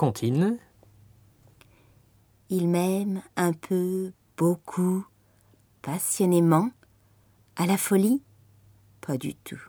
Continue. Il m'aime un peu, beaucoup, passionnément, à la folie? Pas du tout.